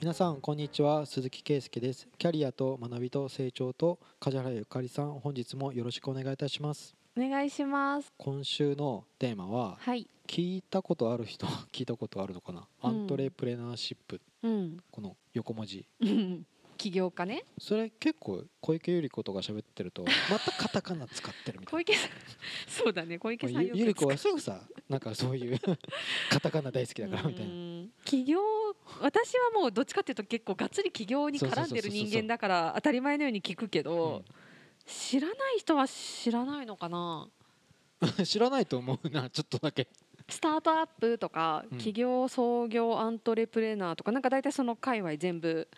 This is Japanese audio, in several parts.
皆さんこんにちは。鈴木圭介です。キャリアと学びと成長と梶原ゆかりさん本日もよろしくお願いいたします。お願いします。今週のテーマははい。聞いたことある人 聞いたことあるのかな、うん。アントレプレナーシップうん。この横文字。う ん起業家ね。それ結構小池百合子とか喋ってるとまたカタカナ使ってるみたい小池さん。そうだね。小池さんなゆゆり子はすぐさなんかそういうカタカナ大好きだからみたいな。うん。起業私はもうどっちかっていうと結構がっつり起業に絡んでる人間だから当たり前のように聞くけど、知らない人は知らないのかな？う ん知らないと思うなちょっとだけ。スタートアップとかうん。起業創業アントレプレナーとかなんか大体その界隈全部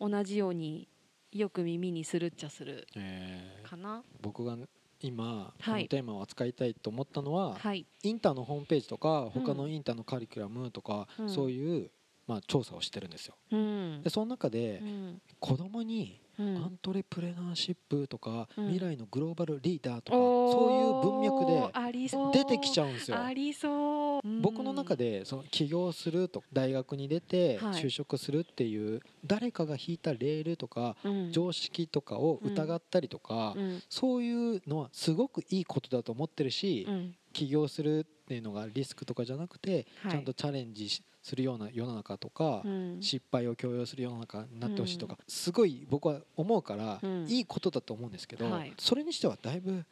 うん。同じようによく耳にするっちゃするえー。かな？僕が今こはい。のテーマを扱いたいと思ったのは、はい。インターのホームページとかうん。他のインターのカリキュラムとか、うん。そういう、まあ、調査をしてるんですよ。うん。でその中でうん。子供にうん。アントレプレナーシップとか、うん。未来のグローバルリーダーとか、そういう文脈で出てきちゃうんですよ。ありそう、僕の中でその起業すると大学に出てはい。就職するっていう誰かが引いたレールとかうん。常識とかを疑ったりとかうん。そういうのはすごくいいことだと思ってるしうん起業するっていうのがリスクとかじゃなくてはい。ちゃんとチャレンジしするような世の中とかうん。失敗を強要する世の中になってほしいとかすごい僕は思うからうんいいことだと思うんですけどはい。それにしてはだいぶ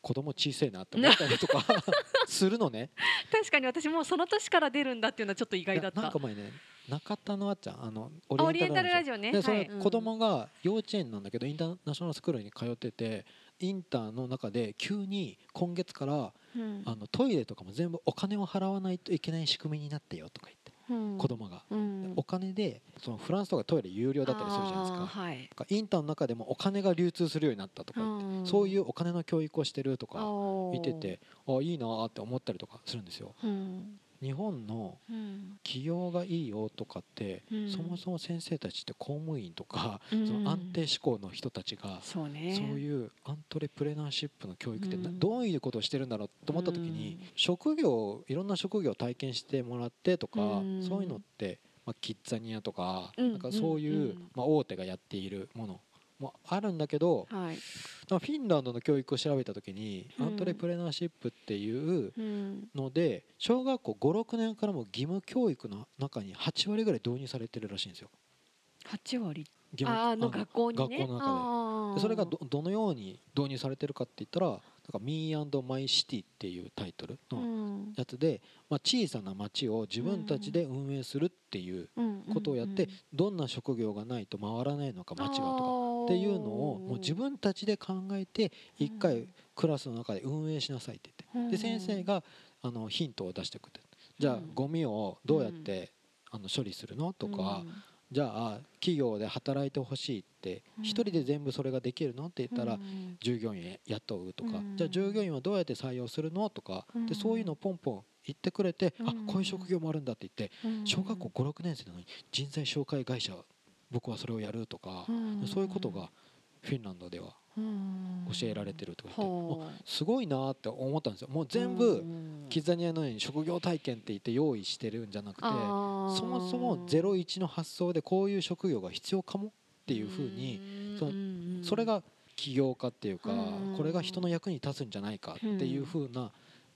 子供小さいなって思ったりとか するのね。確かに私もうその年から出るんだっていうのはちょっと意外だった。ななんか前ね中田のあっちゃんあのオリエンタルラジオ。ね。はい。れ子供が幼稚園なんだけどインターナショナルスクールに通っててインターの中で急に今月からうん。あのトイレとかも全部お金を払わないといけない仕組みになってよとか言ってうん。子供が。うん。お金でそのフランスとかトイレ有料だったりするじゃないですか。はい。インターの中でもお金が流通するようになったとか言ってそういううお金の教育をしてるとか見ててあいいなーって思ったりとかするんですよ。うん日本のうん。起業がいいよとかって、うん。そもそも先生たちって公務員とか、うん。その安定志向の人たちが、そうね。いうアントレプレナーシップの教育ってどういうことをしてるんだろうと思った時に、うん。職業いろんな職業を体験してもらってとか、うん。そういうのって、まあ、キッザニアとか,、うん。なんかそういう、うん。まあ、大手がやっているものもあるんだけど、はい。まあフィンランドの教育を調べた時に、うん。アントレプレナーシップっていううん。ので小学校56年からも義務教育の中に8割ぐらい導入されてるらしいんですよ。八割？義務あのあ学校にね？学校の中で。でそれがどどのように導入されてるかって言ったらなんか「Me&My-City」っていうタイトルうのん。やつで、まあ、小さな町を自分たちで運営するっていうことをやって、どんな職業がないと回らないのか町はとかっていうのをもう自分たちで考えて一回クラスの中で運営しなさいって言ってで先生があのヒントを出してくれてじゃあうん。ゴミをどうやってあの処理するの？とかじゃあ企業で働いてほしいってうん。一人で全部それができるの？って言ったら従業員雇うとかうん。じゃあ従業員はどうやって採用するの？とかうん。でそういうのをポンポン言ってくれてあうん。こういう職業もあるんだって言って小学校56年生なのに人材紹介会社僕はそれをやるとかそういうことがフィンランドでは教えられてるとか言ってあすごいなって思ったんですよ。もう全部キッザニアのように職業体験って言って用意してるんじゃなくてそそもそも01の発想でこういう職業が必要かもっていうふうにそそれが起業家っていうかうん。これが人の役に立つんじゃないかっていうふうな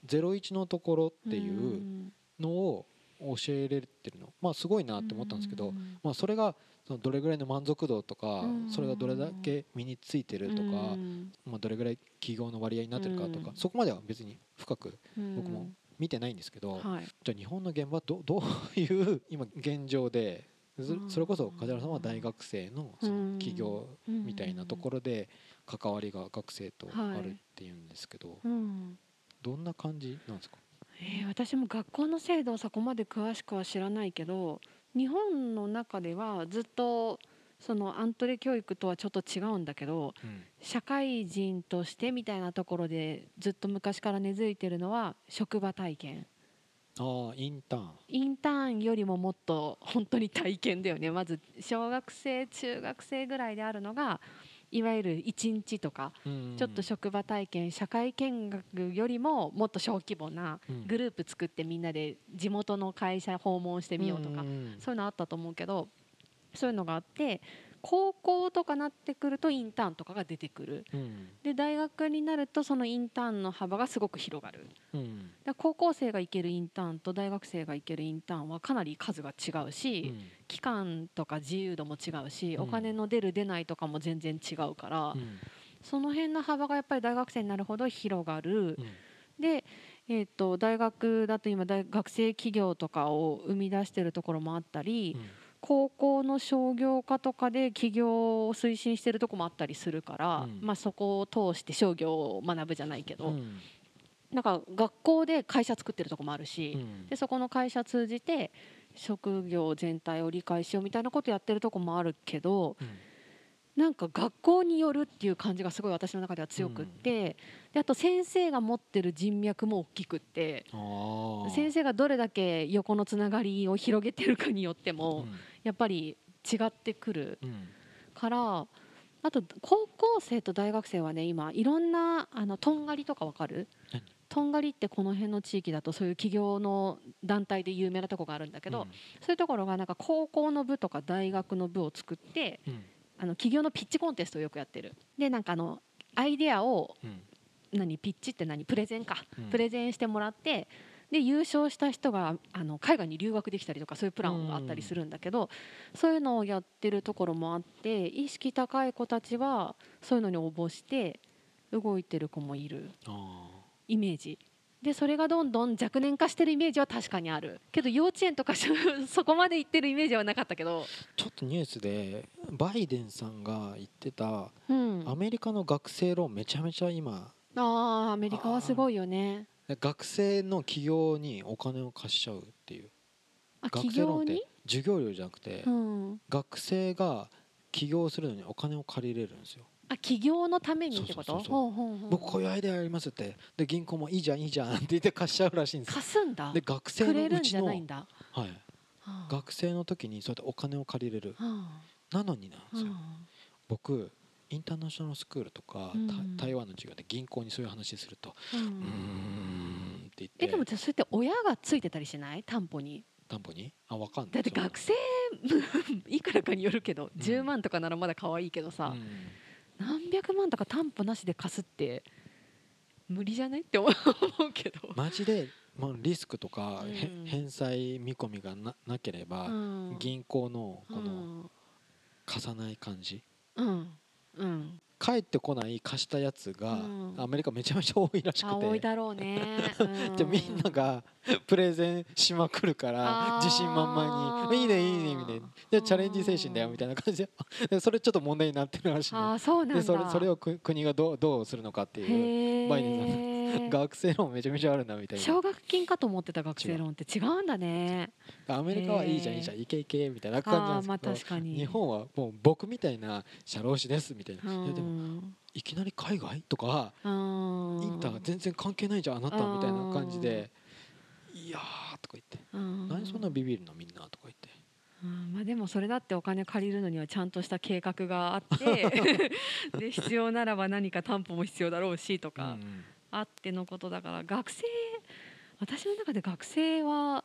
01のところっていうのを教えれてるの。まあすごいなって思ったんですけどまあそれがそのどれぐらいの満足度とかうん。それがどれだけ身についてるとかまあどれぐらい起業の割合になってるかとかうん。そこまでは別に深く僕も見てないんですけどはい。じゃあ日本の現場ど どういう今現状でそれこそ梶原さんは大学生のその起業みたいなところで関わりが学生とあるっていうんですけどうん。どんな感じなんですか？えー私も学校の制度をそこまで詳しくは知らないけど日本の中ではずっとそのアントレ教育とはちょっと違うんだけどうん。社会人としてみたいなところでずっと昔から根付いてるのは職場体験。ああインターン。インターンよりももっと本当に体験だよね。まず小学生中学生ぐらいであるのがいわゆる1日とかちょっと職場体験社会見学よりももっと小規模なグループ作ってみんなで地元の会社訪問してみようとかそういうのあったと思うけどそういうのがあって高校とかなってくるとインターンとかが出てくる、うん、で大学になるとそのインターンの幅がすごく広がる、うん、高校生が行けるインターンと大学生が行けるインターンはかなり数が違うし、うん、期間とか自由度も違うし、お金の出る出ないとかも全然違うから、その辺の幅がやっぱり大学生になるほど広がる、でえーと、大学だと今大学生企業とかを生み出してるところもあったり、高校の商業科とかで起業を推進してるとこもあったりするから、うん、まあ、そこを通して商業を学ぶじゃないけど、うん、なんか学校で会社作ってるとこもあるし、うん、でそこの会社通じて職業全体を理解しようみたいなことやってるとこもあるけど、なんか学校によるっていう感じがすごい私の中では強くって、であと先生が持ってる人脈も大きくって先生がどれだけ横のつながりを広げてるかによっても、やっぱり違ってくるから、あと高校生と大学生はね今いろんなあのとんがりとかわかる？とんがりってこの辺の地域だとそういう企業の団体で有名なとこがあるんだけど、うん、そういうところがなんか高校の部とか大学の部を作って、うん、あの企業のピッチコンテストをよくやってる。でなんかあのアイデアを、何ピッチって何？プレゼンか、プレゼンしてもらってで優勝した人があの海外に留学できたりとかそういうプランがあったりするんだけど、そういうのをやってるところもあって意識高い子たちはそういうのに応募して動いてる子もいるイメージでそれがどんどん若年化してるイメージは確かにある。けど幼稚園とかそこまで行ってるイメージはなかったけど。ちょっとニュースでバイデンさんが言ってた、うん、アメリカの学生ローンめちゃめちゃ今ああアメリカはすごいよね。学生の企業にお金を貸しちゃうっていう。学生ローンって授業料じゃなくて、うん、学生が起業するのにお金を借りれるんですよあ起業のためにってこと？僕こういうアイデアありますって。で銀行もいいじゃんいいじゃんって言って貸しちゃうらしいんです。貸すんだ。で学生のうちのはい、学生の時にそうやってお金を借りれる、なのになんですよ、僕インターナショナルスクールとか、うん、台湾の授業で銀行にそういう話すると「うん」うんって言って。えでもそれって親がついてたりしない？担保に。担保に？あ分かんない。だって学生 いくらかによるけど、うん、10万とかならまだ可愛いけどさ、うん何百万とか担保なしで貸すって無理じゃない？って思う けど。マジで、まあ、リスクとか、うん、返済見込みがななければ、うん、銀行のこの貸さない感じ、うん。うん、帰ってこない貸したやつが、アメリカめちゃめちゃ多いらしくて。多いだろうね、でみんながプレゼンしまくるから自信満々に「いいねいいね」みたいな。でチャレンジ精神だよみたいな感じで。それちょっと問題になってるらしい、ね、あそうなんでそれそれを国がどうどうするのかっていうバイデンさん 学生ローンめちゃめちゃあるなみたいな。奨学金かと思ってた学生ローンって違う。んだね。アメリカはいいじゃんいいじゃんいけいけみたいな感じなんですけど、まあ、日本はもう僕みたいな社労士ですみたいな、いやでもいきなり海外とかインター全然関係ないじゃんあなたみたいな感じでいやとか言って。何そんなビビるのみんなとか言って。うんまあ、でもそれだってお金借りるのにはちゃんとした計画があって で必要ならば何か担保も必要だろうしとかあってのことだから学生私の中で学生は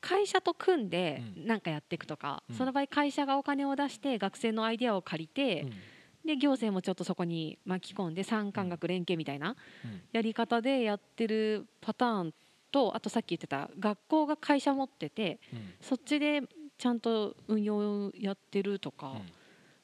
会社と組んで何かやっていくとか、その場合会社がお金を出して学生のアイデアを借りて、で行政もちょっとそこに巻き込んで産官学連携みたいなやり方でやってるパターンとあとさっき言ってた学校が会社持ってて、そっちでちゃんと運用やってるとか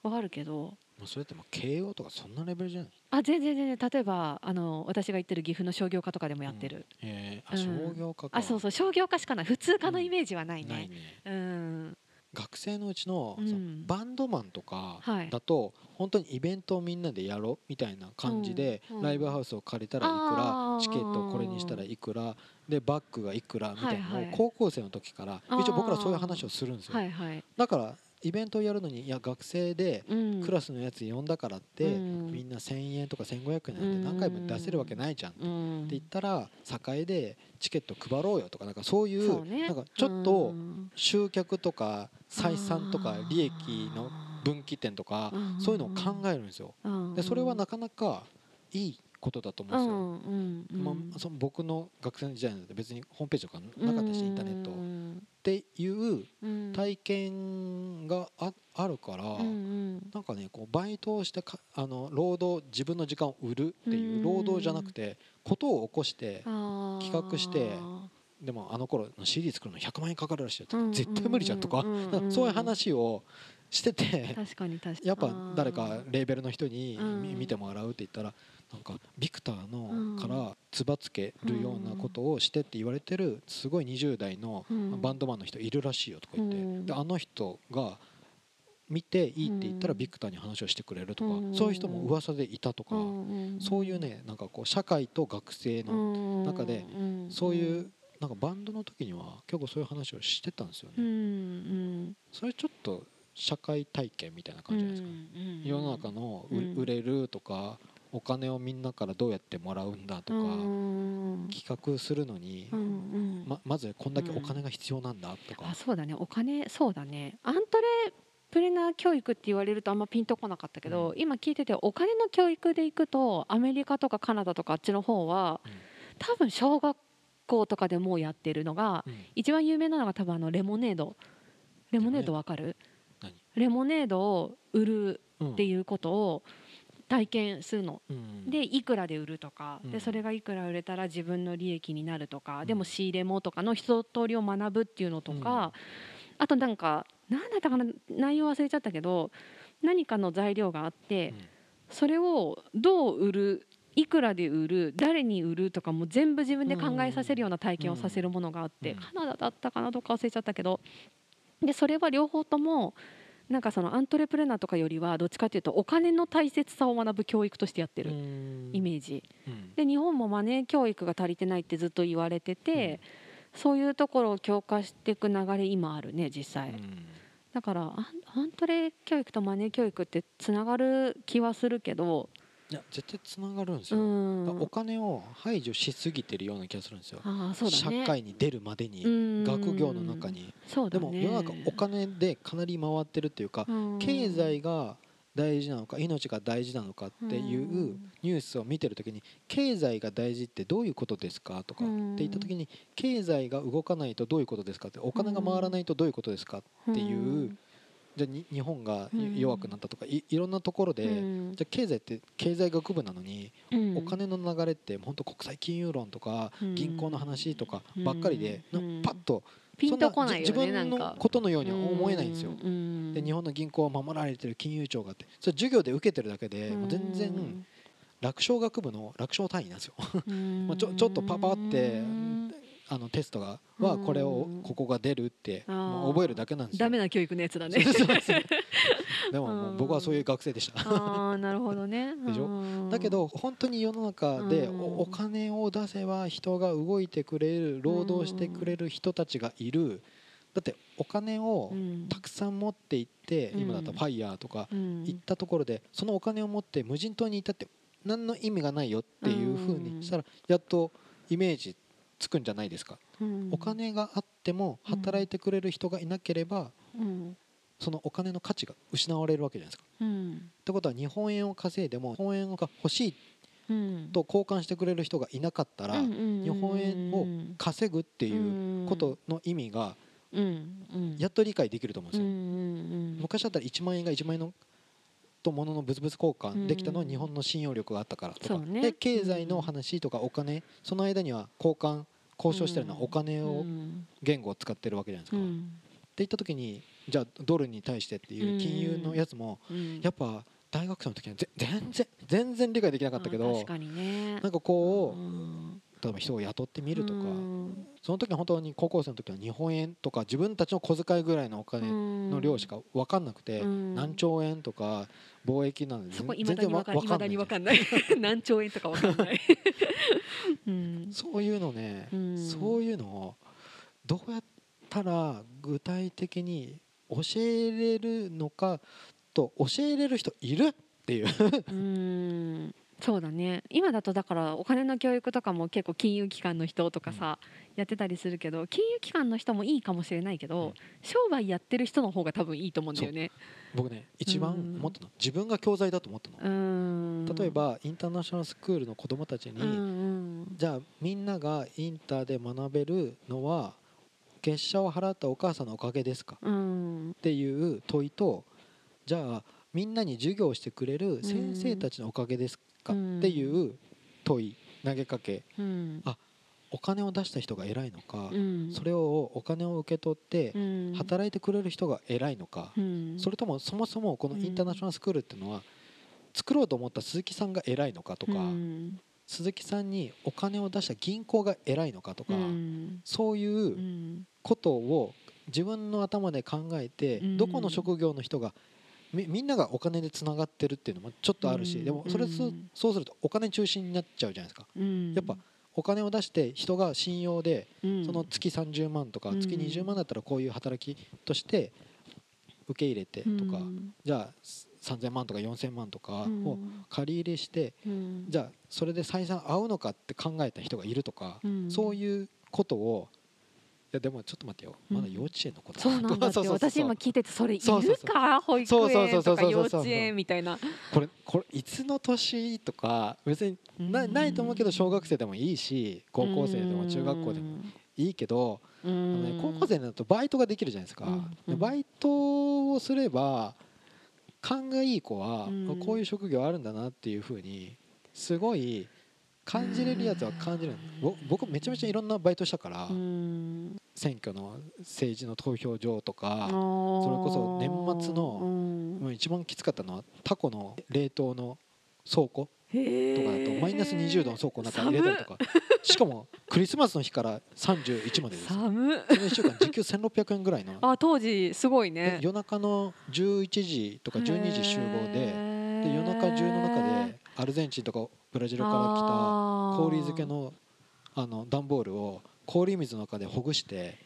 わかるけど、それっても慶応とかそんなレベルじゃない？あ全然全然。例えばあの私が言ってる岐阜の商業科とかでもやってる、うん、えー、あ商業科か、あそうそう。商業科しかない。普通科のイメージはないね,、ないね。うん。学生のうちの,、バンドマンとかだと、本当にイベントをみんなでやろうみたいな感じで、ライブハウスを借りたらいくらチケットこれにしたらいくらでバッグがいくらみたいなのを高校生の時から一応僕らそういう話をするんですよ、だからだイベントをやるのにいや学生でクラスのやつ呼んだからって、みんな1,000円とか1,500円なんて何回も出せるわけないじゃん、って言ったら栄でチケット配ろうよとかなんかそういうなんかちょっと集客とか採算とか利益の分岐点とかそういうのを考えるんですよ。でそれはなかなかいいことだと思うんですよ。まあ、その僕の学生時代なんて別にホームページとかなかったしインターネットっていう体験がああるから、うんうん、なんかねこうバイトをしてかあの労働自分の時間を売るっていう労働じゃなくてことを起こして企画してでもあの頃の CD 作るの100万円かかるらしいよ絶対無理じゃんとかそういう話をしててやっぱ誰かレーベルの人に見てもらうって言ったらなんかビクターのからつばつけるようなことをしてって言われてるすごい20代のバンドマンの人いるらしいよとか言って。であの人が見ていいって言ったらビクターに話をしてくれるとかそういう人も噂でいたとかそういうねなんかこう社会と学生の中でそういうなんかバンドの時には結構そういう話をしてたんですよね。それちょっと社会体験みたいな感じじゃないですか、世の中の売れるとかお金をみんなからどうやってもらうんだとか企画するのにままずこんだけお金が必要なんだとか、あそうだね。お金そうだね。アントレプレナー教育って言われるとあんまピンとこなかったけど、今聞いててお金の教育でいくとアメリカとかカナダとかあっちの方は、多分小学校とかでもうやってるのが、一番有名なのが多分あのレモネード。レモネードわかる？レモネードを売るっていうことを体験するの、うん、でいくらで売るとか、でそれがいくら売れたら自分の利益になるとか、でも仕入れもとかの一通りを学ぶっていうのとか、あとなんか何だったかな内容忘れちゃったけど何かの材料があって、それをどう売るいくらで売る誰に売るとかも全部自分で考えさせるような体験をさせるものがあって、カナダだったかなどっか忘れちゃったけど。でそれは両方ともなんかそのアントレプレナーとかよりはどっちかというとお金の大切さを学ぶ教育としてやってるイメージ、うん、で日本もマネー教育が足りてないってずっと言われてて、うん、そういうところを強化していく流れ今あるね実際、うん、だからアントレ教育とマネー教育ってつながる気はするけどいや絶対つながるんですよ、お金を排除しすぎてるような気がするんですよ、あそうだね、社会に出るまでに学業の中に、ね、でも世の中お金でかなり回ってるっていうか、経済が大事なのか命が大事なのかっていうニュースを見てる時に経済が大事ってどういうことですかとかって言った時に経済が動かないとどういうことですかってお金が回らないとどういうことですかっていうじゃあ日本が弱くなったとか、いいろんなところで、じゃあ経済って経済学部なのに、お金の流れって本当国際金融論とか、銀行の話とかばっかりで、パッとピンとこない自分のことのようには思えないんですよ。で日本の銀行は守られてる金融庁があってそれ授業で受けてるだけで、もう全然楽勝学部の楽勝単位なんですよ。まあちょちょっとパパってあのテストがはこれをここが出るってもう覚えるだけなんですよ。ダメな教育のやつだね。でももう僕はそういう学生でした。ああなるほどね。でしょ？だけど本当に世の中でお金を出せば人が動いてくれる労働してくれる人たちがいる。だってお金をたくさん持っていって今だったらファイヤーとか行ったところでそのお金を持って無人島にいたって何の意味がないよっていうふうにしたらやっとイメージつくんじゃないですか、うん、お金があっても働いてくれる人がいなければ、うん、そのお金の価値が失われるわけじゃないですか。うん、ってことは日本円を稼いでも日本円が欲しいと交換してくれる人がいなかったら、日本円を稼ぐっていうことの意味がやっと理解できると思うんですよ。昔だったら1万円が1万円のと物の物々交換できたのは日本の信用力があったからとか、ね、で経済の話とかお金その間には交換交渉してるのはお金を言語を使ってるわけじゃないですか。っていった時にじゃあドルに対してっていう金融のやつもやっぱ大学生の時は全然全然理解できなかったけど、なんかこう例えば人を雇ってみるとかその時は本当に高校生の時は日本円とか自分たちの小遣いぐらいのお金の量しか分かんなくて何兆円とか貿易なんで全然分かんない。何兆円とか分かんない。そういうのねそういうのをどうやったら具体的に教えれるのかと教えれる人いるっていうそうだね。今だとだからお金の教育とかも結構金融機関の人とかさ、うん、やってたりするけど金融機関の人もいいかもしれないけど、うん、商売やってる人の方が多分いいと思うんだよね。僕ね一番思ったの、うん、自分が教材だと思ったの。例えばインターナショナルスクールの子どもたちに、じゃあみんながインターで学べるのは月謝を払ったお母さんのおかげですか、うん、っていう問いとじゃあみんなに授業をしてくれる先生たちのおかげですかっていう問い投げかけ、うん、あお金を出した人が偉いのか、うん、それをお金を受け取って働いてくれる人が偉いのか、うん、それともそもそもこのインターナショナルスクールっていうのは作ろうと思った鈴木さんが偉いのかとか、うん、鈴木さんにお金を出した銀行が偉いのかとか、そういうことを自分の頭で考えて、どこの職業の人がみんながお金でつながってるっていうのもちょっとあるし、でもそれそうするとお金中心になっちゃうじゃないですか。やっぱお金を出して人が信用で、その月30万とか月20万だったらこういう働きとして受け入れてとか、じゃあ3000万とか4000万とかを借り入れして、じゃあそれで採算合うのかって考えた人がいるとか、そういうことをやでもちょっと待ってよ。まだ幼稚園の子だ、そうなんだって 私今聞いててそれいるか？保育園とか幼稚園みたいな。これこれいつの年？とか別になないと思うけど小学生でもいいし高校生でも中学校でもいいけどあの、ね、高校生だとバイトができるじゃないですか、バイトをすれば勘がいい子はこういう職業あるんだなっていうふうにすごい感じれるやつは感じる。僕めちゃめちゃいろんなバイトしたから選挙の政治の投票所とかそれこそ年末の一番きつかったのはタコの冷凍の倉庫とかだとマイナス20度の倉庫の中に入れたりとか。しかもクリスマスの日から31までです。寒その1週間時給1600円ぐらいの。あ当時すごいね。夜中の11時とか12時集合でで夜中中の中でアルゼンチンとかブラジルから来た氷漬けのあの段ボールを氷水の中でほぐして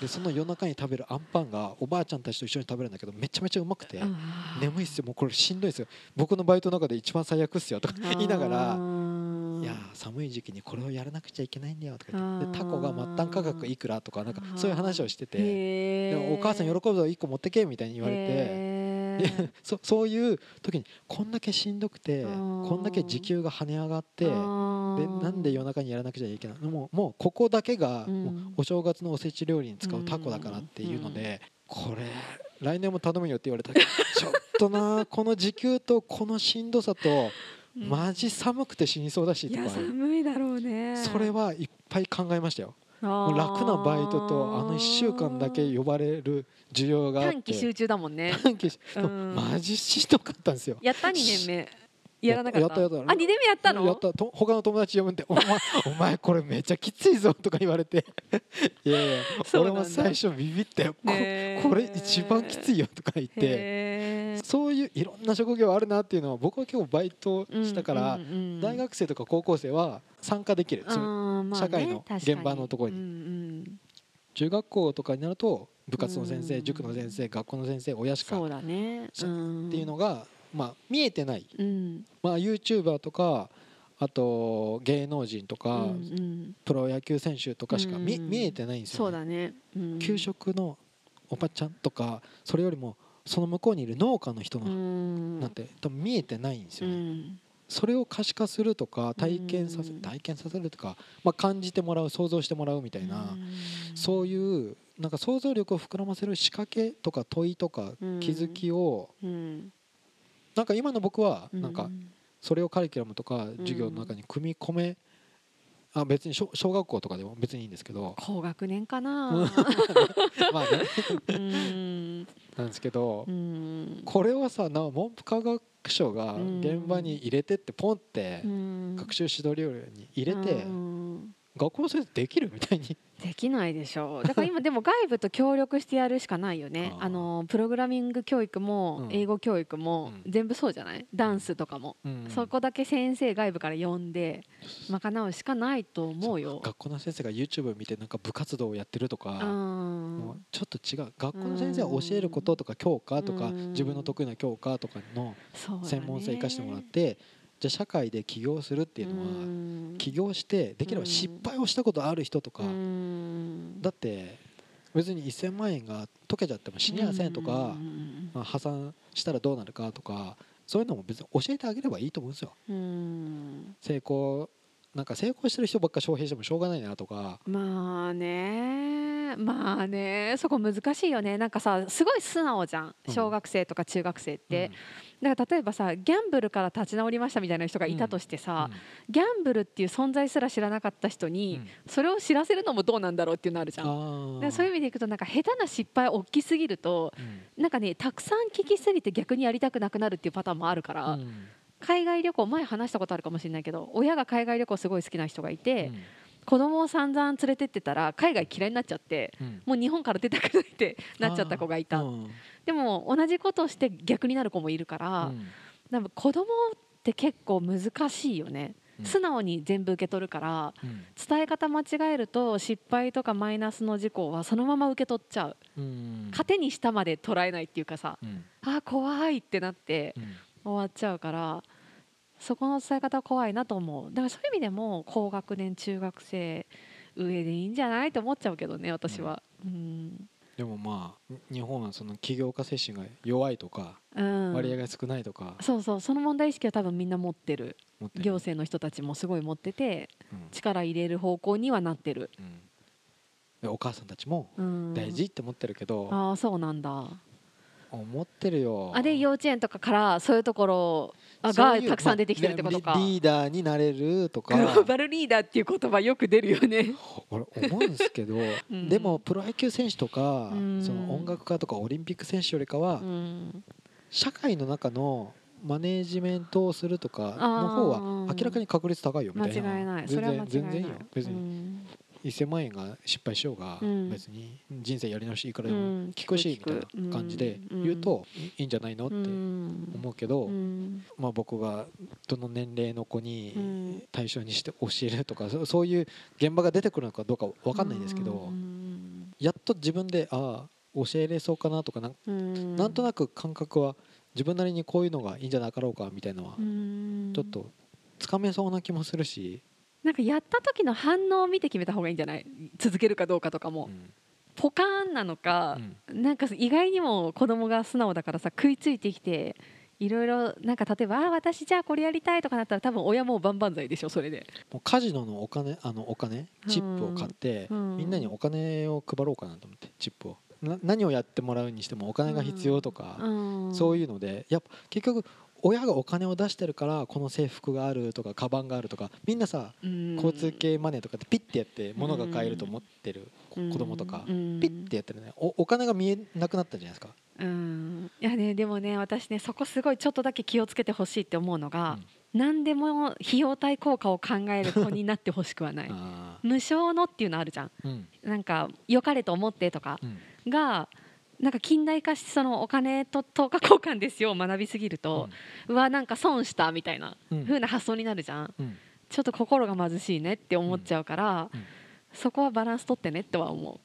でその夜中に食べるあんパンがおばあちゃんたちと一緒に食べるんだけどめちゃめちゃうまくて眠いっすよ。もうこれしんどいっすよ。僕のバイトの中で一番最悪っすよとか言いながらいや寒い時期にこれをやらなくちゃいけないんだよとか言ってでタコが末端価格いくらとかなんかそういう話をしててでもお母さん喜ぶぞ1個持ってけみたいに言われて。そそういう時にこんだけしんどくてこんだけ時給が跳ね上がってでなんで夜中にやらなくちゃいけないもうもうここだけがお正月のおせち料理に使うタコだからっていうのでこれ来年も頼むよって言われたけど ちょっとなこの時給とこのしんどさとマジ寒くて死にそうだしとか寒いだろうね。それはいっぱい考えましたよ楽なバイトとあの1週間だけ呼ばれる需要が短期集中だもんね。短期マジしんどかったんですよ。やった2年目やらなかった？やったやった。あ2年目やったの？やった。と他の友達呼ぶんで「お前お前これめっちゃきついぞ」とか言われて。いやいや俺も最初ビビったよ、ね、これ一番きついよとか言って。そういういろんな職業あるなっていうのは僕は結構バイトしたから、大学生とか高校生は参加できる、社会の現場のところに、中学校とかになると部活の先生、塾の先生学校の先生親しかそうだね、っていうのが、まあ、見えてない、まあ、YouTuber とかあと芸能人とか、プロ野球選手とかしか見,、見えてないんですよ、そうだね、給食のおばちゃんとかそれよりもその向こうにいる農家の人のなんて多分見えてないんですよね。それを可視化するとか体験させ体験させるとか、まあ、感じてもらう想像してもらうみたいなそういうなんか想像力を膨らませる仕掛けとか問いとか気づきをなんか今の僕はなんかそれをカリキュラムとか授業の中に組み込めあ別に小小学校とかでも別にいいんですけど。高学年かな。まあね。なんですけどこれはさな文部科学省が現場に入れてってポンって学習指導料に入れて学校の先生できるみたいに。できないでしょ。うだから今でも外部と協力してやるしかないよね。あのプログラミング教育も英語教育も全部そうじゃない、ダンスとかも、うん、そこだけ先生外部から呼んで賄うしかないと思うよ。学校の先生が YouTube 見てなんか部活動をやってるとか、ちょっと違う。学校の先生は教えることとか教科とか、自分の得意な教科とかの専門性生かしてもらって、じゃあ社会で起業するっていうのは起業してできれば失敗をしたことある人とかだって別に1000万円が溶けちゃっても死にやせんとかまあ破産したらどうなるかとかそういうのも別に教えてあげればいいと思うんですよ。成功なんか成功してる人ばっか招聘してもしょうがないなとか。まあね。まあね。そこ難しいよね。なんかさすごい素直じゃん。小学生とか中学生って、うん、だから例えばさギャンブルから立ち直りましたみたいな人がいたとしてさ、うん、ギャンブルっていう存在すら知らなかった人に、それを知らせるのもどうなんだろうっていうのあるじゃん。でそういう意味でいくとなんか下手な失敗大きすぎると、なんかねたくさん聞きすぎて逆にやりたくなくなるっていうパターンもあるから。海外旅行前話したことあるかもしれないけど親が海外旅行すごい好きな人がいて、うん、子供を散々連れてってたら海外嫌いになっちゃって、うん、もう日本から出たくないってなっちゃった子がいた、うん、でも同じことをして逆になる子もいるから、うん、なんか子供って結構難しいよね。素直に全部受け取るから、うん、伝え方間違えると失敗とかマイナスの事項はそのまま受け取っちゃう、うん、糧にしたまで捉えないっていうかさ、うん、あ怖いってなって終わっちゃうからそこの伝え方は怖いなと思う。だからそういう意味でも高学年中学生上でいいんじゃないと思っちゃうけどね私は。うん、でもまあ日本はその起業家精神が弱いとか、うん、割合が少ないとか。そうそう。その問題意識は多分みんな持ってる。行政の人たちもすごい持ってて、うん、力入れる方向にはなってる、うん、お母さんたちも大事って思ってるけど、ああそうなんだ思ってるよ。あで幼稚園とかからそういうところがたくさん出てきてるってことか、まあ、リーダーになれるとか。グローバルリーダーっていう言葉よく出るよね。俺思うんですけど、うん、でもプロ野球選手とか、うん、その音楽家とかオリンピック選手よりかは、うん、社会の中のマネージメントをするとかの方は明らかに確率高いよみたいな。間違いない。全然全然いいよ。別に、1000万円が失敗しようが別に人生やり直しいくらでも聞くしみたいな感じで言うといいんじゃないのって思うけどまあ僕がどの年齢の子に対象にして教えるとかそういう現場が出てくるのかどうか分かんないんですけどやっと自分でああ教えれそうかなとかなんとなく感覚は自分なりにこういうのがいいんじゃなかろうかみたいなのはちょっとつかめそうな気もするしなんかやった時の反応を見て決めた方がいいんじゃない？続けるかどうかとかも、うん、ポカーンなのか、うん、なんか意外にも子供が素直だからさ食いついてきていろいろなんか例えばあ私じゃあこれやりたいとかなったら多分親も万々歳でしょそれで。もうカジノのお金あのお金チップを買って、うん、みんなにお金を配ろうかなと思ってチップを。何をやってもらうにしてもお金が必要とか、そういうのでやっぱ結局親がお金を出してるからこの制服があるとかカバンがあるとかみんなさ交通系マネーとかってピッてやって物が買えると思ってる子供とか。ピッてやってるね。おお金が見えなくなったじゃないですか。うん。いやねでもね私ねそこすごいちょっとだけ気をつけてほしいって思うのが、うん、何でも費用対効果を考える子になってほしくはない。無償のっていうのあるじゃん、うん、なんか良かれと思ってとかが、なんか近代化してそのお金と等価交換ですよを学びすぎると、うん、わなんか損したみたいな風な発想になるじゃん、うん、ちょっと心が貧しいねって思っちゃうから、うん、そこはバランス取ってねっては思う。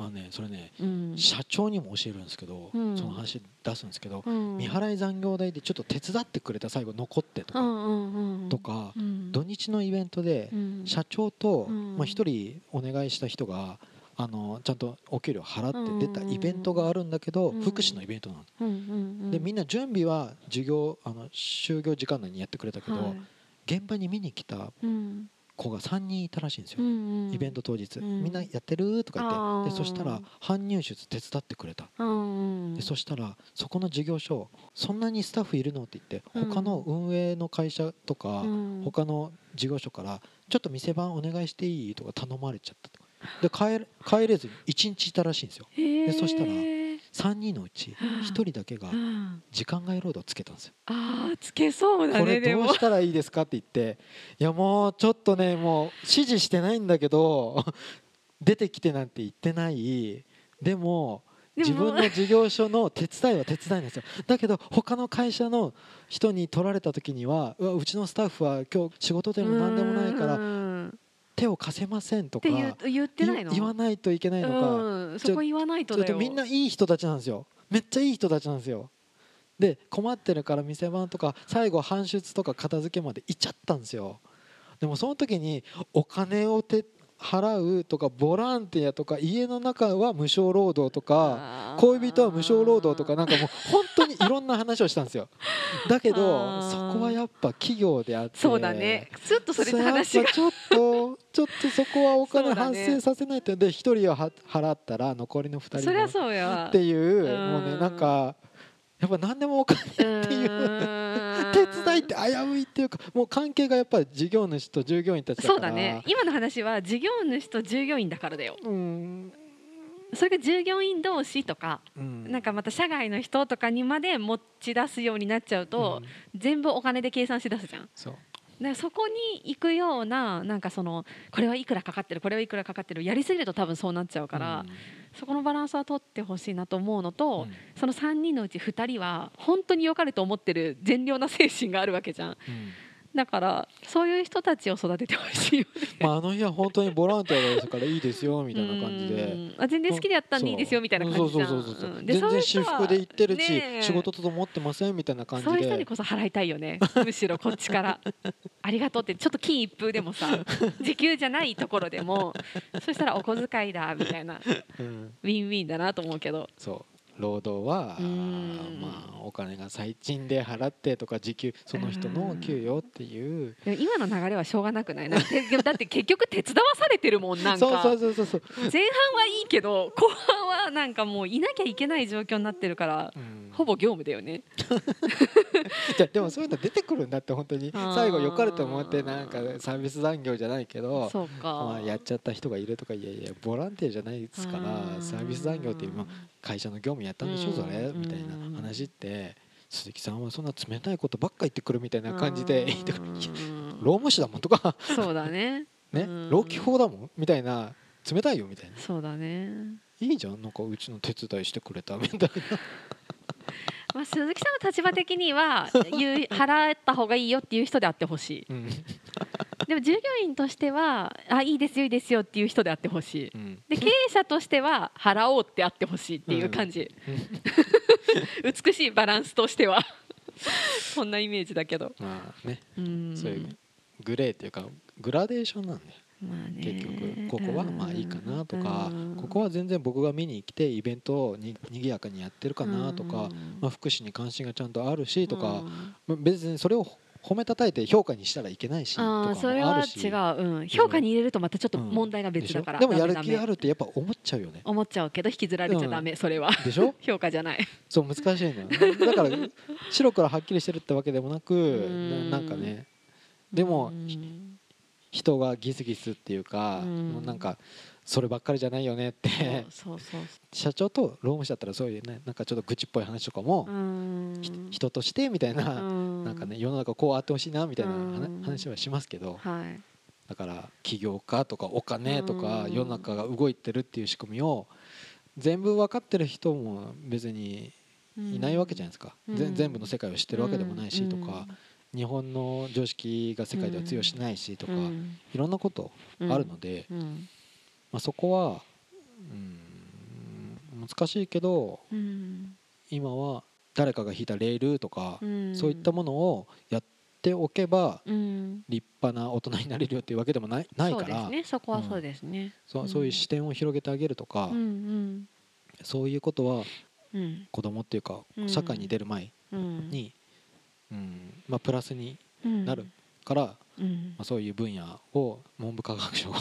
あね、それね、うん、社長にも教えるんですけど、うん、その話出すんですけど、うん、未払い残業代でちょっと手伝ってくれた最後残ってとか、とか、土日のイベントで社長と、まあ、1人お願いした人があのちゃんとお給料払って出たイベントがあるんだけど、福祉のイベントなの、でみんな準備は授業あの就業時間内にやってくれたけど、はい、現場に見に来た子が3人いたらしいんですよ、うんうん、イベント当日、うん、みんなやってるとか言って。でそしたら搬入室手伝ってくれた、うんうん、でそしたらそこの事業所そんなにスタッフいるの？って言って他の運営の会社とか、うん、他の事業所からちょっと店番お願いしていい？とか頼まれちゃった。とで帰帰れずに1日いたらしいんですよ。でそしたら3人のうち1人だけが時間外労働つけたんですよ、ああつけそうだねこれどうしたらいいですかって言っていやもうちょっとねもう指示してないんだけど 出てきてなんて言ってない。でも自分の事業所の手伝いは手伝いなんですよ。だけど他の会社の人に取られた時にはううちのスタッフは今日仕事でも何でもないから手を貸せませんとか言ってないの？言わないといけないのか、うん、そこ言わないとだよ。みんないい人たちなんですよ。めっちゃいい人たちなんですよ。で困ってるから店番とか最後搬出とか片付けまで行っちゃったんですよ。でもその時にお金をて払うとかボランティアとか家の中は無償労働とか恋人は無償労働とかなんかもう本当にいろんな話をしたんですよ。だけどそこはやっぱ企業であってそうだね。ずっとそれで話がちょっとちょっとそこはお金発生させないとで1人は払ったら残りの2人そりゃそうやっていうもうねなんかやっぱ何でもお金っていう手伝いって危ういっていうかもう関係がやっぱり事業主と従業員たちだそうだね。今の話は事業主と従業員だからだよ。うん。それが従業員同士とか、うん、なんかまた社外の人とかにまで持ち出すようになっちゃうと、うん、全部お金で計算し出すじゃん。そうでそこに行くようななんかそのこれはいくらかかってるこれはいくらかかってるやりすぎると多分そうなっちゃうから、うん、そこのバランスは取ってほしいなと思うのと、うん、その3人のうち2人は本当に良かれと思ってる善良な精神があるわけじゃん。うんだからそういう人たちを育ててほしいよね。まああの日は本当にボランティアですからいいですよみたいな感じで。あ全然好きでやったんでいいですよみたいな感じそうそうそうそう、う。ん、全然私服で行ってるし、ね、仕事と思ってませんみたいな感じで。そういう人にこそ払いたいよね。むしろこっちから。ありがとうって。ちょっと金一封でもさ 時給じゃないところでもそしたらお小遣いだみたいな、うん、ウィンウィンだなと思うけど。そう労働はまあお金が最賃で払ってとか時給その人の給与っていう。今の流れはしょうがなくない？なだって結局手伝わされてるもんなんか。そうそうそうそう前半はいいけど後半はなんかもういなきゃいけない状況になってるから、ほぼ業務だよね。じゃでもそういうの出てくるんだって本当に。最後よかれと思ってなんかサービス残業じゃないけどまあ、やっちゃった人がいるとかいやいやボランティアじゃないですからサービス残業って今会社の業務やったんでしょそれみたいな話って鈴木さんはそんな冷たいことばっか言ってくるみたいな感じで言ってくる労務士だもんとか。そうだね。ね労基法だもんみたいな冷たいよみたいな。そうだね。いいじゃん？なんかうちの手伝いしてくれたみたいな。まあ、鈴木さんの立場的には言う払った方がいいよっていう人であってほしい、うん、でも従業員としてはあいいですよいいですよっていう人であってほしい、うん、で経営者としては払おうってあってほしいっていう感じ、うん、美しいバランスとしては。そんなイメージだけど。まあね、そういうグレーっていうかグラデーションなんだよまあ、結局ここはまあいいかなとか、ここは全然僕が見に来てイベントをににぎやかにやってるかなとか、まあ、福祉に関心がちゃんとあるしとか、別にそれを褒めたたえて評価にしたらいけないしとかそれは違う、うん、評価に入れるとまたちょっと問題が別だから、でもやる気があるってやっぱ思っちゃうよね。思っちゃうけど引きずられちゃダメ、それはでしょ評価じゃない。そう難しいの。だから白からはっきりしてるってわけでもなくなんかね。でも人がギスギスっていうか、もうなんかそればっかりじゃないよねって。社長と労務士だったらそういうねなんかちょっと愚痴っぽい話とかも人としてみたいななんかね世の中こうあってほしいなみたいな話はしますけど、だから起業家とかお金とか世の中が動いてるっていう仕組みを全部分かってる人も別にいないわけじゃないですか、全部の世界を知ってるわけでもないしとか。日本の常識が世界では通用しないしとか、いろんなことあるので、まあ、そこは、うん、難しいけど、今は誰かが引いたレールとか、そういったものをやっておけば、立派な大人になれるよっていうわけでもないないから、ね、そこはそうですね、そうそういう視点を広げてあげるとか、そういうことは、子供っていうか、社会に出る前にうん。まあ、プラスになるから、うん、まあ、そういう分野を文部科学省が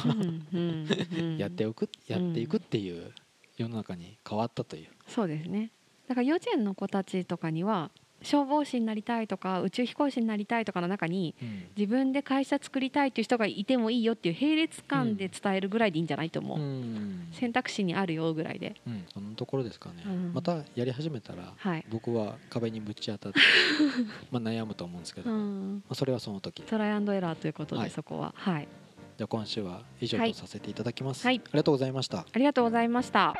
やっておくやっていくっていう世の中に変わったという。そうですね。だから幼稚園の子たちとかには消防士になりたいとか宇宙飛行士になりたいとかの中に、うん、自分で会社作りたいっていう人がいてもいいよっていう並列感で伝えるぐらいでいいんじゃないと思う、うん、選択肢にあるよぐらいで、うん、そのところですかね、またやり始めたら、はい、僕は壁にぶち当たって まあ悩むと思うんですけど、まあ、それはその時。トライアンドエラーということで、はい、そこは。はい。じゃあ今週は以上とさせていただきます、はい、ありがとうございました。ありがとうございました